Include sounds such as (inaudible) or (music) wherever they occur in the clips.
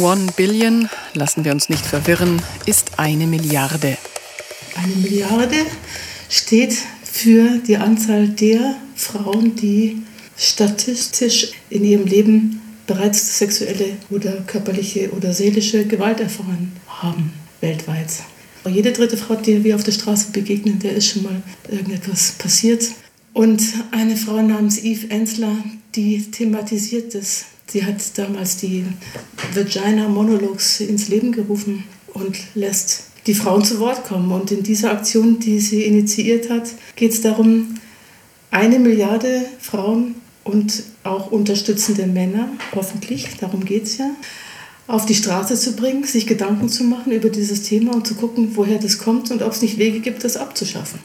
One Billion, lassen wir uns nicht verwirren, ist eine Milliarde. Eine Milliarde steht für die Anzahl der Frauen, die statistisch in ihrem Leben bereits sexuelle oder körperliche oder seelische Gewalt erfahren haben, weltweit. Jede dritte Frau, die wir auf der Straße begegnen, der ist schon mal irgendetwas passiert. Und eine Frau namens Eve Ensler, die thematisiert das. Sie hat damals die Vagina Monologues ins Leben gerufen und lässt die Frauen zu Wort kommen. Und in dieser Aktion, die sie initiiert hat, geht es darum, eine Milliarde Frauen und auch unterstützende Männer, hoffentlich, darum geht es ja, auf die Straße zu bringen, sich Gedanken zu machen über dieses Thema und zu gucken, woher das kommt und ob es nicht Wege gibt, das abzuschaffen.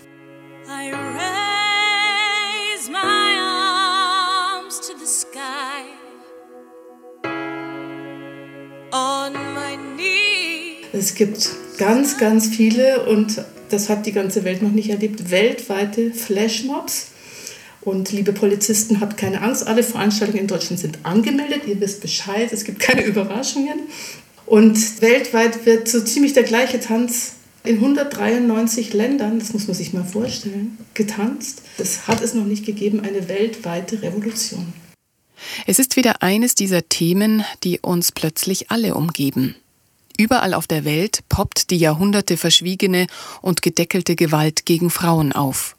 Es gibt ganz, ganz viele und das hat die ganze Welt noch nicht erlebt, weltweite Flashmobs und liebe Polizisten, habt keine Angst, alle Veranstaltungen in Deutschland sind angemeldet, ihr wisst Bescheid, es gibt keine (laughs) Überraschungen. Und weltweit wird so ziemlich der gleiche Tanz in 193 Ländern, das muss man sich mal vorstellen, getanzt. Das hat es noch nicht gegeben, eine weltweite Revolution. Es ist wieder eines dieser Themen, die uns plötzlich alle umgeben. Überall auf der Welt poppt die Jahrhunderte verschwiegene und gedeckelte Gewalt gegen Frauen auf.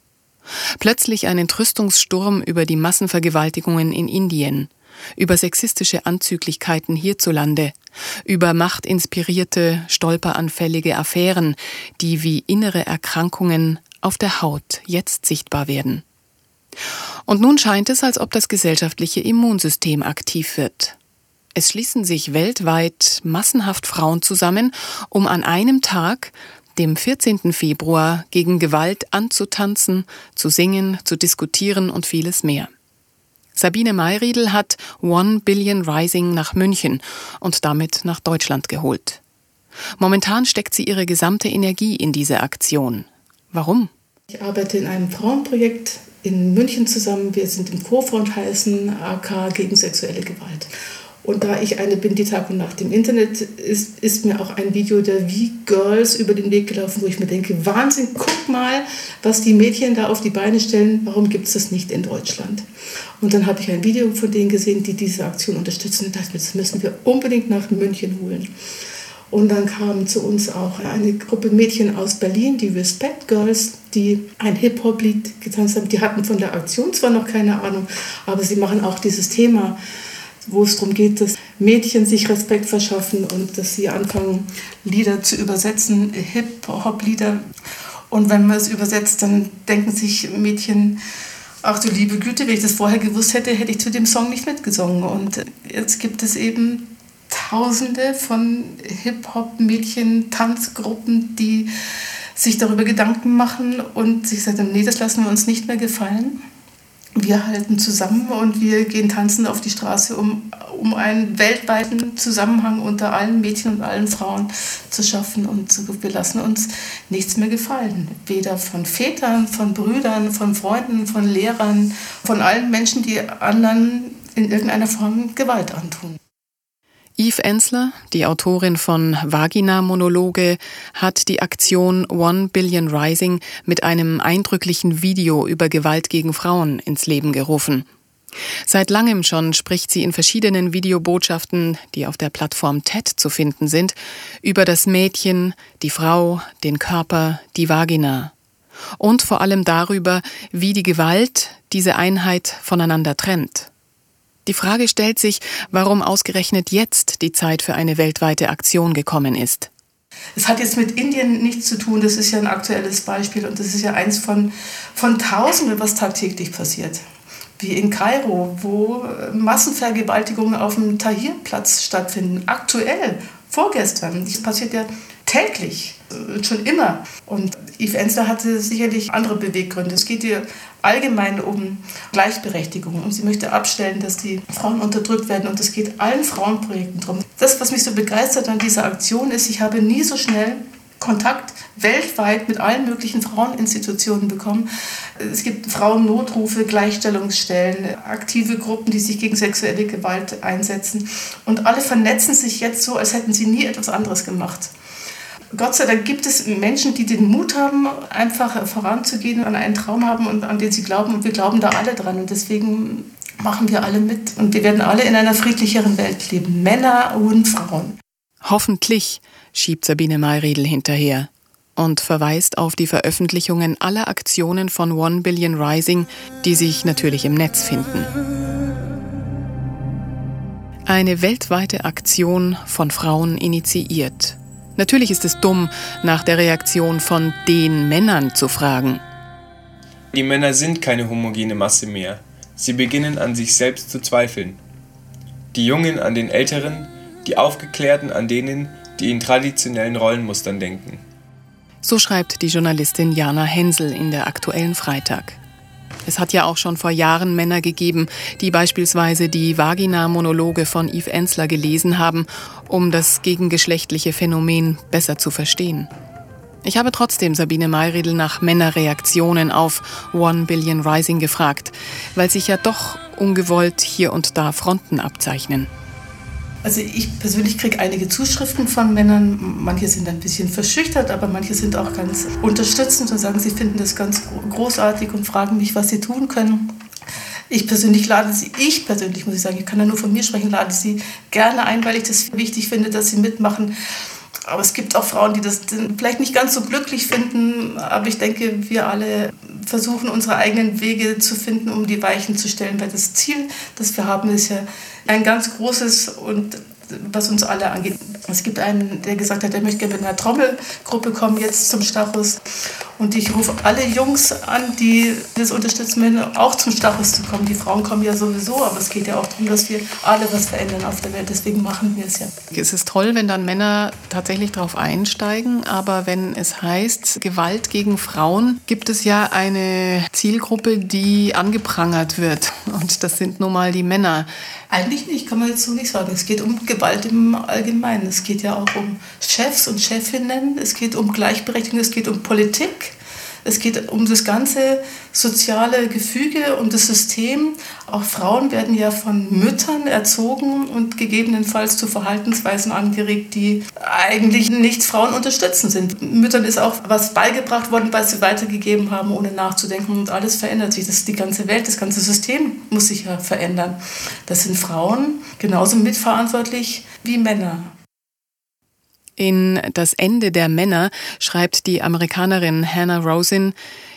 Plötzlich ein Entrüstungssturm über die Massenvergewaltigungen in Indien, über sexistische Anzüglichkeiten hierzulande, über machtinspirierte, stolperanfällige Affären, die wie innere Erkrankungen auf der Haut jetzt sichtbar werden. Und nun scheint es, als ob das gesellschaftliche Immunsystem aktiv wird. Es schließen sich weltweit massenhaft Frauen zusammen, um an einem Tag dem 14. Februar gegen Gewalt anzutanzen, zu singen, zu diskutieren und vieles mehr. Sabine Mayriedel hat One Billion Rising nach München und damit nach Deutschland geholt. Momentan steckt sie ihre gesamte Energie in diese Aktion. Warum? Ich arbeite in einem Frauenprojekt in München zusammen. Wir sind im Co-Front heißen AK gegen sexuelle Gewalt. Und da ich eine bin, die Tag und Nacht im Internet ist, ist mir auch ein Video der V-Girls über den Weg gelaufen, wo ich mir denke, Wahnsinn, guck mal, was die Mädchen da auf die Beine stellen, warum gibt es das nicht in Deutschland? Und dann habe ich ein Video von denen gesehen, die diese Aktion unterstützen und dachte, das müssen wir unbedingt nach München holen. Und dann kam zu uns auch eine Gruppe Mädchen aus Berlin, die Respect Girls, die ein Hip-Hop-Lied getanzt haben. Die hatten von der Aktion zwar noch keine Ahnung, aber sie machen auch dieses Thema wo es darum geht, dass Mädchen sich Respekt verschaffen und dass sie anfangen, Lieder zu übersetzen, Hip-Hop-Lieder. Und wenn man es übersetzt, dann denken sich Mädchen, ach du liebe Güte, wenn ich das vorher gewusst hätte, hätte ich zu dem Song nicht mitgesungen. Und jetzt gibt es eben Tausende von Hip-Hop-Mädchen, Tanzgruppen, die sich darüber Gedanken machen und sich sagen, nee, das lassen wir uns nicht mehr gefallen wir halten zusammen und wir gehen tanzen auf die Straße, um, um einen weltweiten Zusammenhang unter allen Mädchen und allen Frauen zu schaffen. Und wir lassen uns nichts mehr gefallen. Weder von Vätern, von Brüdern, von Freunden, von Lehrern, von allen Menschen, die anderen in irgendeiner Form Gewalt antun. Eve Ensler, die Autorin von Vagina-Monologe, hat die Aktion One Billion Rising mit einem eindrücklichen Video über Gewalt gegen Frauen ins Leben gerufen. Seit langem schon spricht sie in verschiedenen Videobotschaften, die auf der Plattform TED zu finden sind, über das Mädchen, die Frau, den Körper, die Vagina. Und vor allem darüber, wie die Gewalt diese Einheit voneinander trennt. Die Frage stellt sich, warum ausgerechnet jetzt die Zeit für eine weltweite Aktion gekommen ist. Es hat jetzt mit Indien nichts zu tun, das ist ja ein aktuelles Beispiel und das ist ja eins von, von Tausenden, was tagtäglich passiert. Wie in Kairo, wo Massenvergewaltigungen auf dem Tahrirplatz stattfinden, aktuell, vorgestern. Das passiert ja täglich, äh, schon immer. Und Yves Ensler hatte sicherlich andere Beweggründe. Es geht ihr allgemein um Gleichberechtigung und sie möchte abstellen, dass die Frauen unterdrückt werden und es geht allen Frauenprojekten darum. Das, was mich so begeistert an dieser Aktion ist, ich habe nie so schnell Kontakt weltweit mit allen möglichen Fraueninstitutionen bekommen. Es gibt Frauennotrufe, Gleichstellungsstellen, aktive Gruppen, die sich gegen sexuelle Gewalt einsetzen. Und alle vernetzen sich jetzt so, als hätten sie nie etwas anderes gemacht. Gott sei Dank gibt es Menschen, die den Mut haben, einfach voranzugehen, an einen Traum haben und an den sie glauben. Und wir glauben da alle dran. Und deswegen machen wir alle mit. Und wir werden alle in einer friedlicheren Welt leben. Männer und Frauen. Hoffentlich, schiebt Sabine Mayriedl hinterher und verweist auf die Veröffentlichungen aller Aktionen von One Billion Rising, die sich natürlich im Netz finden. Eine weltweite Aktion von Frauen initiiert. Natürlich ist es dumm, nach der Reaktion von den Männern zu fragen. Die Männer sind keine homogene Masse mehr. Sie beginnen an sich selbst zu zweifeln. Die Jungen an den Älteren, die Aufgeklärten an denen, die in traditionellen Rollenmustern denken. So schreibt die Journalistin Jana Hensel in der aktuellen Freitag. Es hat ja auch schon vor Jahren Männer gegeben, die beispielsweise die Vagina-Monologe von Yves Ensler gelesen haben, um das gegengeschlechtliche Phänomen besser zu verstehen. Ich habe trotzdem Sabine Mayriedl nach Männerreaktionen auf One Billion Rising gefragt, weil sich ja doch ungewollt hier und da Fronten abzeichnen. Also ich persönlich kriege einige Zuschriften von Männern. Manche sind ein bisschen verschüchtert, aber manche sind auch ganz unterstützend und sagen, sie finden das ganz großartig und fragen mich, was sie tun können. Ich persönlich lade sie, ich persönlich muss ich sagen, ich kann ja nur von mir sprechen, lade sie gerne ein, weil ich das wichtig finde, dass sie mitmachen. Aber es gibt auch Frauen, die das vielleicht nicht ganz so glücklich finden. Aber ich denke, wir alle versuchen, unsere eigenen Wege zu finden, um die Weichen zu stellen. Weil das Ziel, das wir haben, ist ja ein ganz großes und was uns alle angeht. Es gibt einen, der gesagt hat, er möchte gerne mit einer Trommelgruppe kommen jetzt zum Stachus. Und ich rufe alle Jungs an, die das unterstützen auch zum Stachus zu kommen. Die Frauen kommen ja sowieso, aber es geht ja auch darum, dass wir alle was verändern auf der Welt. Deswegen machen wir es ja. Es ist toll, wenn dann Männer tatsächlich darauf einsteigen, aber wenn es heißt Gewalt gegen Frauen, gibt es ja eine Zielgruppe, die angeprangert wird. Und das sind nun mal die Männer. Eigentlich nicht, kann man jetzt so nicht sagen. Es geht um Gewalt im Allgemeinen. Es geht ja auch um Chefs und Chefinnen. Es geht um Gleichberechtigung. Es geht um Politik. Es geht um das ganze soziale Gefüge und das System. Auch Frauen werden ja von Müttern erzogen und gegebenenfalls zu Verhaltensweisen angeregt, die eigentlich nicht Frauen unterstützen sind. Müttern ist auch was beigebracht worden, was sie weitergegeben haben, ohne nachzudenken. Und alles verändert sich. Das ist die ganze Welt, das ganze System muss sich ja verändern. Das sind Frauen genauso mitverantwortlich wie Männer. In Das Ende der Männer schreibt die Amerikanerin Hannah Rosin,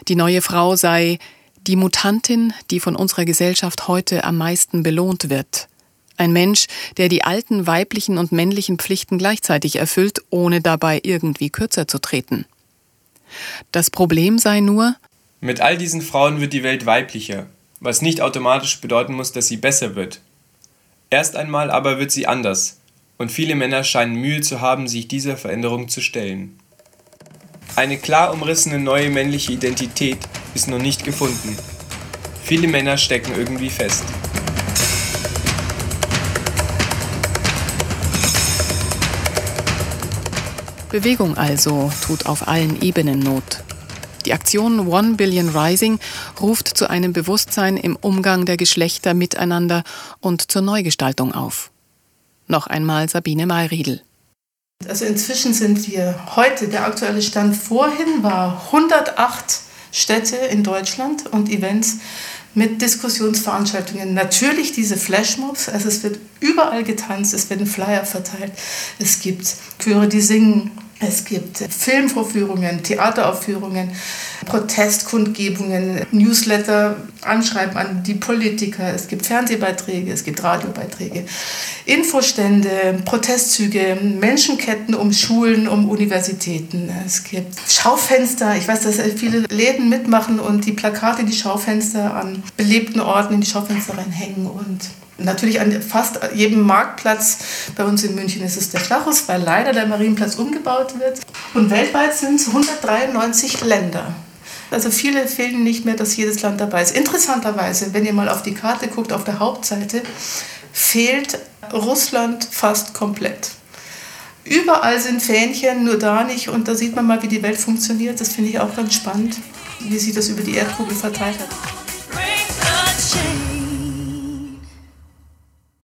die neue Frau sei die Mutantin, die von unserer Gesellschaft heute am meisten belohnt wird. Ein Mensch, der die alten weiblichen und männlichen Pflichten gleichzeitig erfüllt, ohne dabei irgendwie kürzer zu treten. Das Problem sei nur, mit all diesen Frauen wird die Welt weiblicher, was nicht automatisch bedeuten muss, dass sie besser wird. Erst einmal aber wird sie anders, und viele Männer scheinen Mühe zu haben, sich dieser Veränderung zu stellen. Eine klar umrissene neue männliche Identität ist noch nicht gefunden. Viele Männer stecken irgendwie fest. Bewegung also tut auf allen Ebenen Not. Die Aktion One Billion Rising ruft zu einem Bewusstsein im Umgang der Geschlechter miteinander und zur Neugestaltung auf. Noch einmal Sabine Mayriedl. Also inzwischen sind wir heute, der aktuelle Stand vorhin war 108 Städte in Deutschland und Events mit Diskussionsveranstaltungen. Natürlich diese Flashmobs, also es wird überall getanzt, es werden Flyer verteilt, es gibt Chöre, die singen, es gibt Filmvorführungen, Theateraufführungen, Protestkundgebungen, Newsletter, Anschreiben an die Politiker, es gibt Fernsehbeiträge, es gibt Radiobeiträge, Infostände, Protestzüge, Menschenketten um Schulen, um Universitäten. Es gibt Schaufenster. Ich weiß, dass viele Läden mitmachen und die Plakate die Schaufenster an belebten Orten in die Schaufenster reinhängen und Natürlich an fast jedem Marktplatz bei uns in München ist es der Flachus, weil leider der Marienplatz umgebaut wird. Und weltweit sind es 193 Länder. Also viele fehlen nicht mehr, dass jedes Land dabei ist. Interessanterweise, wenn ihr mal auf die Karte guckt, auf der Hauptseite, fehlt Russland fast komplett. Überall sind Fähnchen, nur da nicht. Und da sieht man mal, wie die Welt funktioniert. Das finde ich auch ganz spannend, wie sich das über die Erdkugel verteilt hat.